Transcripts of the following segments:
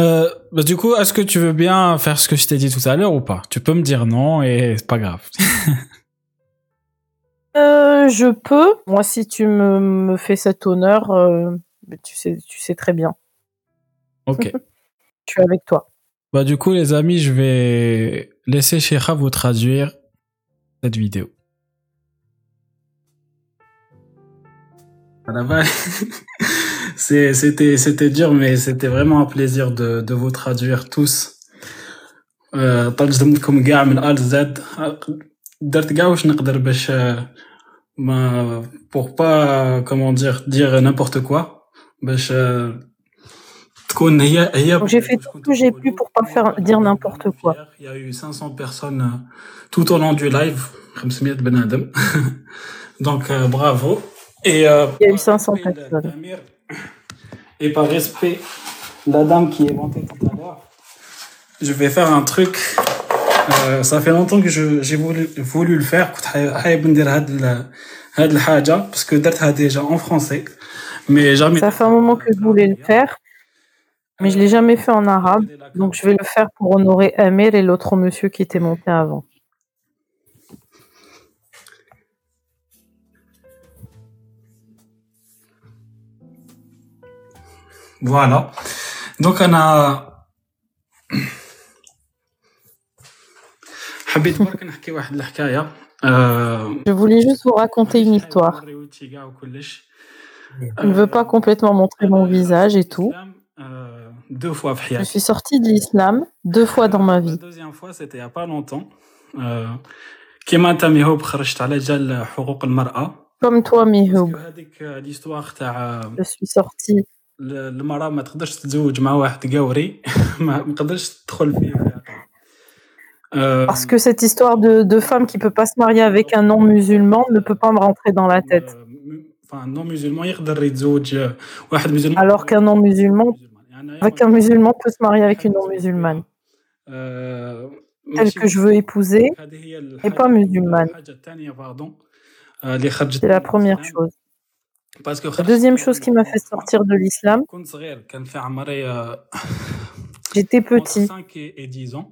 Euh, bah, du coup, est-ce que tu veux bien faire ce que je t'ai dit tout à l'heure ou pas? Tu peux me dire non et c'est pas grave. Euh, je peux. Moi, si tu me, me fais cet honneur, euh, tu, sais, tu sais très bien. Ok. Je suis avec toi. bah, du coup, les amis, je vais laisser Sheikha vous traduire cette vidéo. Bah, c'est- C'était c'était dur, mais c'était vraiment un plaisir de, de vous traduire tous. Euh, ترجمتكم كاع من A Z درت كاع واش نقدر باش آه، ما pour pas comment dire dire n'importe quoi باش آه، تكون هي هي Donc, j'ai fait tout ce que j'ai pu pour pas faire dire n'importe quoi. Il y a eu 500 personnes euh, tout au long du live 500 بنادم donc euh, bravo et euh, Il y a eu par 500 respect personnes. et par respect la dame qui est montée tout à l'heure, je vais faire un truc. Euh, ça fait longtemps que j'ai voulu, voulu le faire. Parce que Dert déjà en français. Mais jamais. Ça fait un moment que je voulais le faire, mais je ne l'ai jamais fait en arabe. Donc je vais le faire pour honorer Amir et l'autre monsieur qui était monté avant. Voilà. Donc انا حبيت برك نحكي واحد الحكايه آه، Je voulais juste vous raconter une histoire. نوريوتشي كاع وكلش. Je ne veux pas complètement montrer mon visage et tout. آه، deux fois في Je حياتي. suis sortie de l'islam deux fois dans ma La vie. deuxième fois c'était il y a pas longtemps. آه، كيما انت ميهوب خرجت على جال حقوق المرأة. Comme toi, Mihoub, باسكو هذيك ليستواغ تاع je suis sortie. ال- المرأة ما تقدرش تتزوج مع واحد قوري ما ما تقدرش تدخل فيه آه، Parce que cette histoire de, de femme qui peut pas se marier avec un non-musulman ne peut pas me rentrer dans la tête. enfin non musulman يقدر يتزوج واحد musulman Alors qu'un non-musulman, يعني avec un musulman, peut se marier avec une non-musulmane. آه، Celle ماشي- que je veux épouser, هذه هي n'est pas musulmane. الحاجة الثانية pardon آه، اللي خرجت c'est la première chose. باسكو La deuxième chose qui m'a fait sortir de l'islam, كنت صغير كان في عمري آه، j'étais entre petit, 5 et 10 ans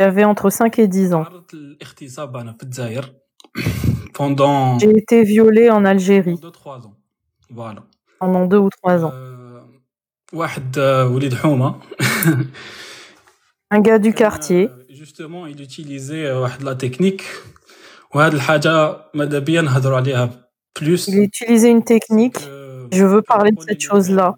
j'avais entre 5 et 10 ans. تعرضت للاغتصاب انا في الجزائر pendant J'ai été violée en Algérie 2-3 ans voilà pendant deux ou trois ans. آه، واحد آه، وليد حومه Un gars du quartier, جوستومون il utilisait آه، واحد لا تكنيك وهاد الحاجه ماذا بيا نهضروا عليها il utilisait une technique. Je veux parler de cette chose-là.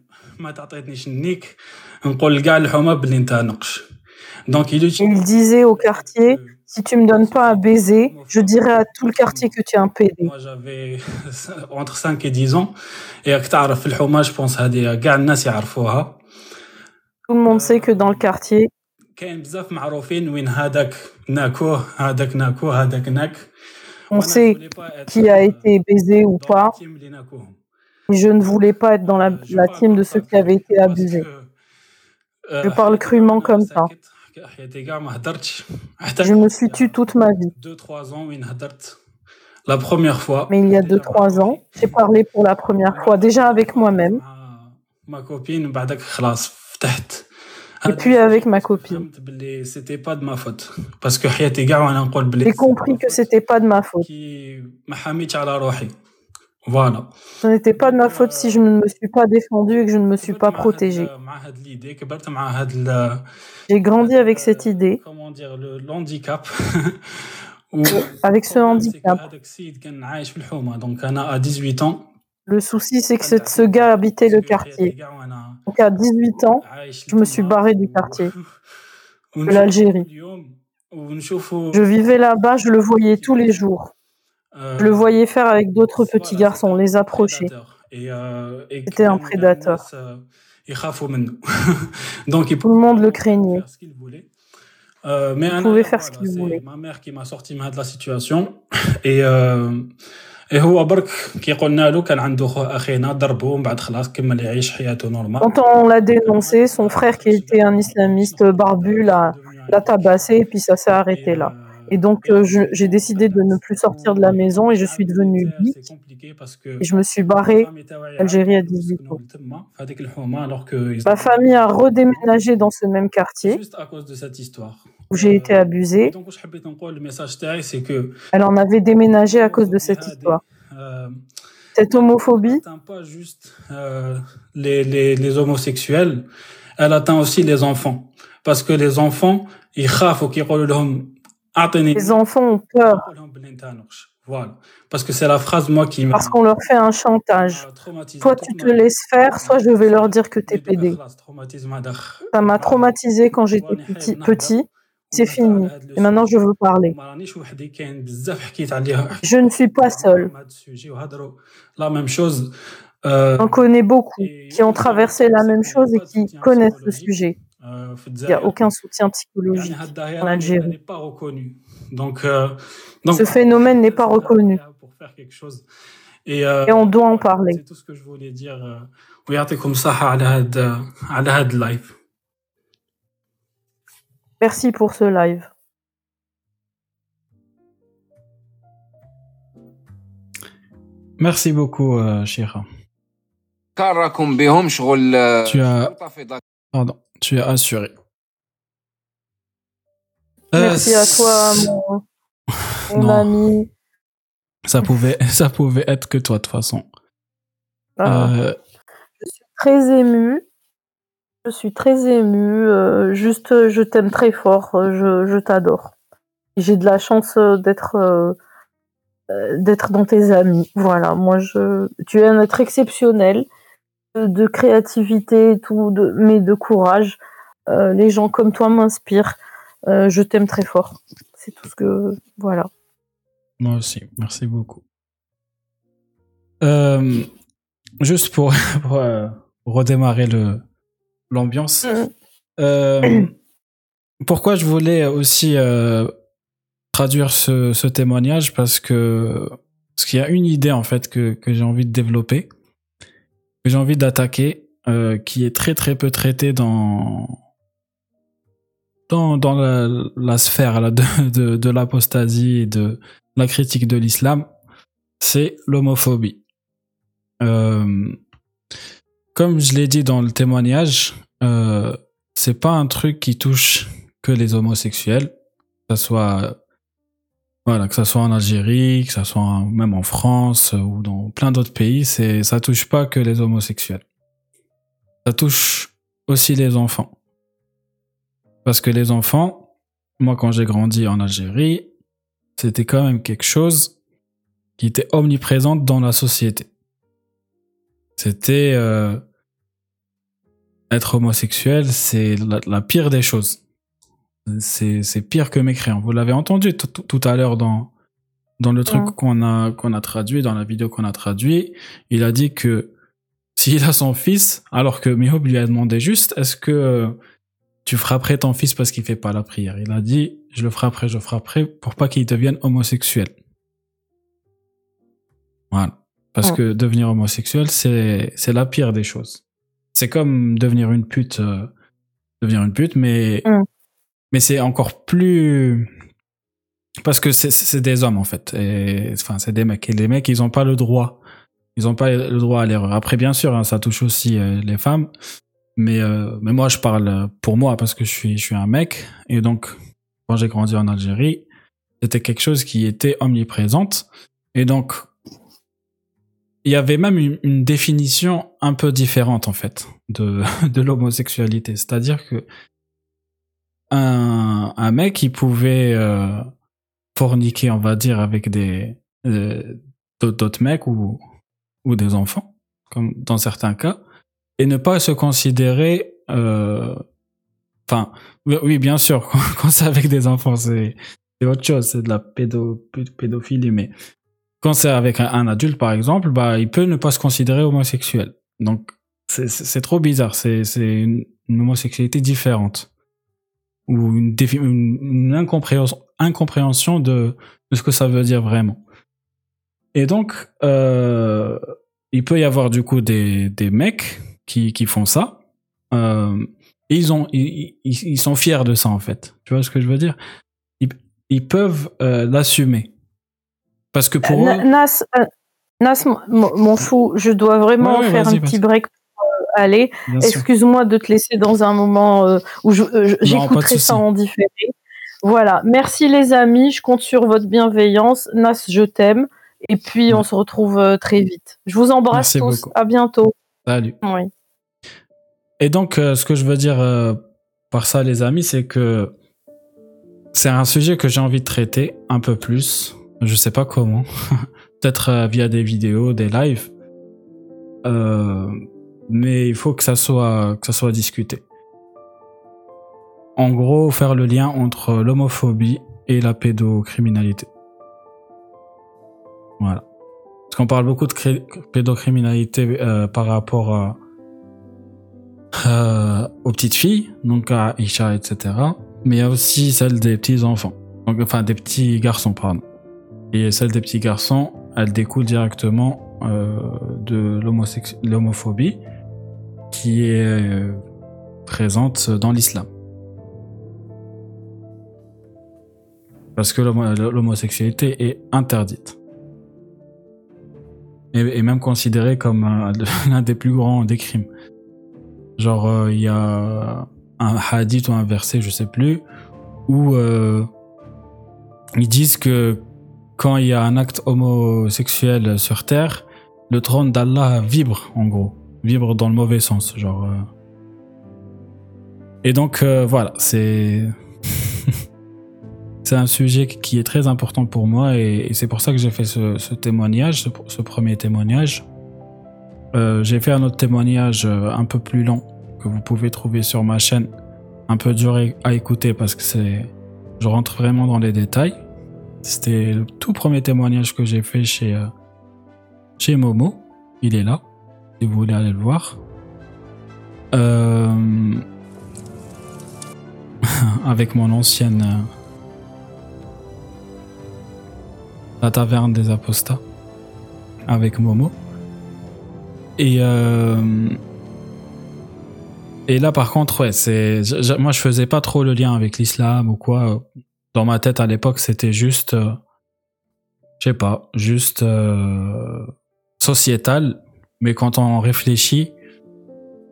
Il, disait au quartier si tu me donnes pas un baiser, je dirai à tout le quartier que tu es un PD. Moi, j'avais entre 5 et 10 ans. Et je pense que tout le monde sait que dans le quartier, on sait qui a été baisé ou pas. Je ne voulais pas être dans la, team de ceux qui avaient été abusés. Je parle crûment comme ça. Je me suis tue toute ma vie. La première fois. Mais il y a 2-3 ans, j'ai parlé pour la première fois, déjà avec moi-même. Ma copine, et puis avec ma copine. C'était pas de ma faute. Parce que J'ai compris que c'était pas de ma faute. Voilà. Ce n'était pas de ma faute si je ne me suis pas défendu et que je ne me suis pas protégé. J'ai grandi avec cette idée. Comment dire, l'handicap. avec ce handicap. Donc, à 18 ans. Le souci, c'est que ce gars habitait le quartier. Donc à 18 ans, je me suis barré du quartier, de l'Algérie. Je vivais là-bas, je le voyais tous les jours. Je le voyais faire avec d'autres petits garçons, les approcher. C'était un prédateur. Donc, Tout le monde le craignait. Mais il pouvait faire ce qu'il voulait. Ma mère qui m'a sorti de la situation. Et هو برك كي قلنا له كان عنده خو اخينا ضربه ومن بعد خلاص كمل يعيش حياته نورمال Quand on l'a dénoncé, son frère qui était un islamiste barbu l'a, l'a tabassé et puis ça s'est arrêté là. Et donc, euh, j'ai décidé de ne plus sortir de la maison et je suis devenu bi. Et je me suis barré d'Algérie à 18 ans. Ma famille a redéménagé dans ce même quartier où j'ai été abusée. Elle en avait déménagé à cause de cette histoire. Cette homophobie pas juste euh, les, les, les homosexuels, elle atteint aussi les enfants. Parce que les enfants, ils les enfants ont peur. Voilà. Parce que c'est la phrase, moi, qui Parce qu'on leur fait un chantage. Soit tu te laisses faire, soit je vais leur dire que tu es pédé. Ça m'a traumatisé quand j'étais petit. C'est fini. Et maintenant, je veux parler. Je ne suis pas seul. La même chose. Euh, On connaît beaucoup qui ont traversé la même chose et qui connaissent le sujet. Euh, Il n'y a aucun soutien psychologique en Algérie. Donc, euh, Ce phénomène n'est pas reconnu. Et, on doit en parler. C'est tout ce que je voulais dire. comme ça live. Merci pour ce live. Merci beaucoup, euh, Shira. Tu as, pardon, tu as assuré. Merci à toi, mon, ami. Ça pouvait, ça pouvait être que toi, de toute façon. Ah. Euh, je suis très émue. Je suis très émue. Euh, juste, je t'aime très fort. Je, je t'adore. J'ai de la chance d'être dans tes amis. Voilà, moi je, tu es un être exceptionnel de, créativité et tout, mais de courage. Euh, les gens comme toi m'inspirent. Euh, je t'aime très fort. C'est tout ce que voilà. Moi aussi, merci beaucoup. Euh, juste pour redémarrer le l'ambiance. Mm. pourquoi je voulais aussi traduire ce, ce, témoignage? Parce que parce qu'il y a une idée en fait que, que j'ai envie de développer, que j'ai envie d'attaquer, euh, qui est très très peu traitée dans dans, dans la, la sphère là, de, de, de l'apostasie et de la critique de l'islam, c'est l'homophobie. Euh, comme je l'ai dit dans le témoignage, euh, c'est pas un truc qui touche que les homosexuels, que ce soit voilà, que ça soit en Algérie, que ça soit même en France ou dans plein d'autres pays, c'est ça touche pas que les homosexuels. Ça touche aussi les enfants. Parce que les enfants, moi quand j'ai grandi en Algérie, c'était quand même quelque chose qui était omniprésent dans la société. C'était euh, être homosexuel, c'est la pire des choses c'est pire que mécréant. Vous l'avez entendu tout à l'heure dans dans le truc qu'on a qu'on a traduit dans la vidéo qu'on a traduit, il a dit que s'il a son fils, alors que Mihob lui a demandé juste, est-ce que tu frapperais ton fils parce qu'il fait pas la prière? Il a dit, je le frapperai, je le frapperai pour pas qu'il devienne homosexuel. Voilà. Parce que devenir homosexuel, c'est c'est la pire des choses. C'est comme devenir une pute, euh, devenir une pute, mais mais c'est encore plus parce que c'est des hommes en fait. Et enfin c'est des mecs. Et les mecs ils ont pas le droit. Ils ont pas le droit à l'erreur. Après bien sûr hein, ça touche aussi euh, les femmes. Mais euh, mais moi je parle pour moi parce que je suis je suis un mec. Et donc quand j'ai grandi en Algérie c'était quelque chose qui était omniprésente. Et donc il y avait même une, définition un peu différente en fait de de l'homosexualité. C'est-à-dire que un, un mec qui pouvait euh, forniquer, on va dire, avec des euh, d'autres mecs ou ou des enfants, comme dans certains cas, et ne pas se considérer, euh, enfin, oui, bien sûr, quand, c'est avec des enfants, c'est autre chose, c'est de la pédo, pédophilie, mais quand c'est avec un, adulte, par exemple, bah, il peut ne pas se considérer homosexuel. Donc, c'est trop bizarre. C'est une, homosexualité différente ou une, incompréhension, de, ce que ça veut dire vraiment. Et donc, euh, il peut y avoir du coup des, mecs qui, font ça. Euh, ils, ont, ils, ils, sont fiers de ça en fait. Tu vois ce que je veux dire? Ils peuvent l'assumer. Parce que pour eux... Nas, Nas mon fou, je dois vraiment faire un petit break aller. Excuse-moi de te laisser dans un moment euh, où euh, j'écouterai ça en différé. Voilà. Merci les amis. Je compte sur votre bienveillance. Nas, je t'aime. Et puis, on se retrouve euh, très vite. Je vous embrasse tous. À bientôt. Salut. Et donc, ce que je veux dire par ça, les amis, c'est que c'est un sujet que j'ai envie de traiter un peu plus. Je sais pas comment. Peut-être via des vidéos, des lives. Euh, mais il faut que ça soit, que ça soit discuté. En gros, faire le lien entre l'homophobie et la pédocriminalité. Voilà. Parce qu'on parle beaucoup de pédocriminalité euh, par rapport à, euh, aux petites filles, donc à Isha, etc. Mais il y a aussi celle des petits enfants, donc, enfin des petits garçons, pardon. Et celle des petits garçons, elle découle directement euh, de l'homophobie qui est euh, présente dans l'islam. Parce que l'homosexualité est interdite. Et, même considérée comme l'un des plus grands des crimes. Genre, euh, il y a un hadith ou un verset, je sais plus, où euh, ils disent que quand il y a un acte homosexuel sur Terre, le trône d'Allah vibre, en gros vibre dans le mauvais sens, genre. Euh. Et donc euh, voilà, c'est c'est un sujet qui est très important pour moi et, c'est pour ça que j'ai fait ce, témoignage, ce, premier témoignage. Euh, j'ai fait un autre témoignage un peu plus long que vous pouvez trouver sur ma chaîne, un peu dur à écouter parce que c'est, je rentre vraiment dans les détails. C'était le tout premier témoignage que j'ai fait chez chez Momo. Il est là si vous voulez aller le voir. Euh, avec mon ancienne euh, La taverne des apostats avec Momo. Et euh, et là par contre ouais c'est moi je faisais pas trop le lien avec l'islam ou quoi. Dans ma tête à l'époque c'était juste je sais pas juste sociétal. Mais quand on réfléchit,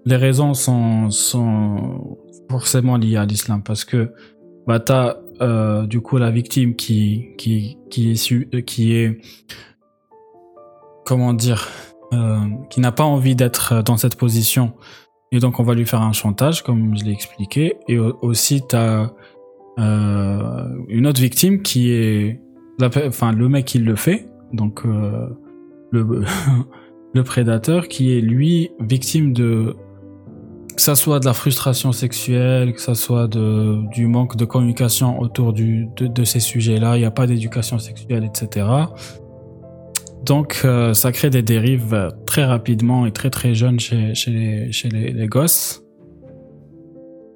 les raisons sont, sont forcément liées à l'islam. Parce que bah, tu as euh, du coup la victime qui, qui, qui, est, su, qui est comment dire, euh, qui n'a pas envie d'être dans cette position. Et donc on va lui faire un chantage comme je l'ai expliqué. Et aussi tu as euh, une autre victime qui est enfin le mec qui le fait donc euh, le prédateur qui est lui victime de que ça soit de la frustration sexuelle, que ça soit de, du manque de communication autour de, ces sujets-là, il n'y a pas d'éducation sexuelle, etc. Donc euh, ça crée des dérives très rapidement et très très jeunes chez les, gosses.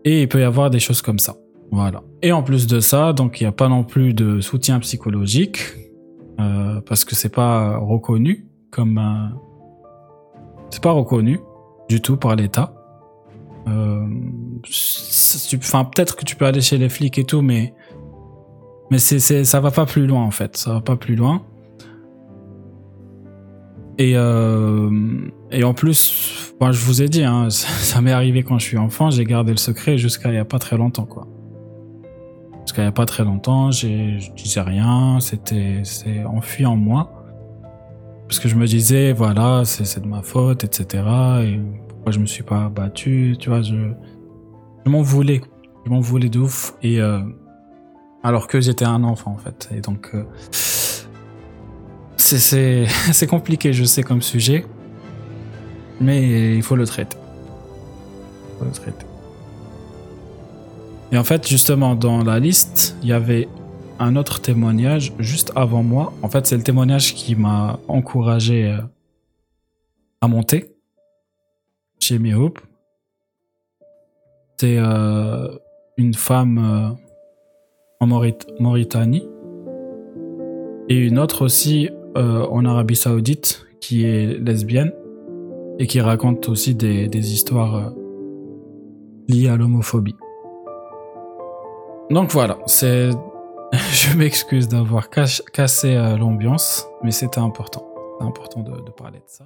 Et il peut y avoir des choses comme ça. Voilà. Et en plus de ça, donc il n'y a pas non plus de soutien psychologique euh, parce que c'est pas reconnu comme c'est pas reconnu du tout par l'État. Euh, enfin, peut-être que tu peux aller chez les flics et tout, mais mais c'est, ça va pas plus loin en fait. Ça va pas plus loin. Et euh, et en plus, je vous ai dit, hein, ça, m'est arrivé quand je suis enfant. J'ai gardé le secret jusqu'à il y a pas très longtemps, quoi. Jusqu'à il y a pas très longtemps, je disais rien. C'était enfui en moi. Parce que je me disais voilà c'est de ma faute etc et pourquoi je me suis pas battu tu vois je je m'en voulais je m'en voulais de ouf et euh, alors que j'étais un enfant en fait et donc euh, c'est compliqué je sais comme sujet mais il faut le traiter. Il faut le traiter et en fait justement dans la liste il y avait un autre témoignage juste avant moi. En fait, c'est le témoignage qui m'a encouragé euh, à monter chez Hope. C'est euh, une femme euh, en Mauritanie et une autre aussi en Arabie Saoudite qui est lesbienne et qui raconte aussi des histoires liées à l'homophobie. Donc voilà, c'est je m'excuse d'avoir cassé l'ambiance, mais c'était important. C'est important de parler de ça.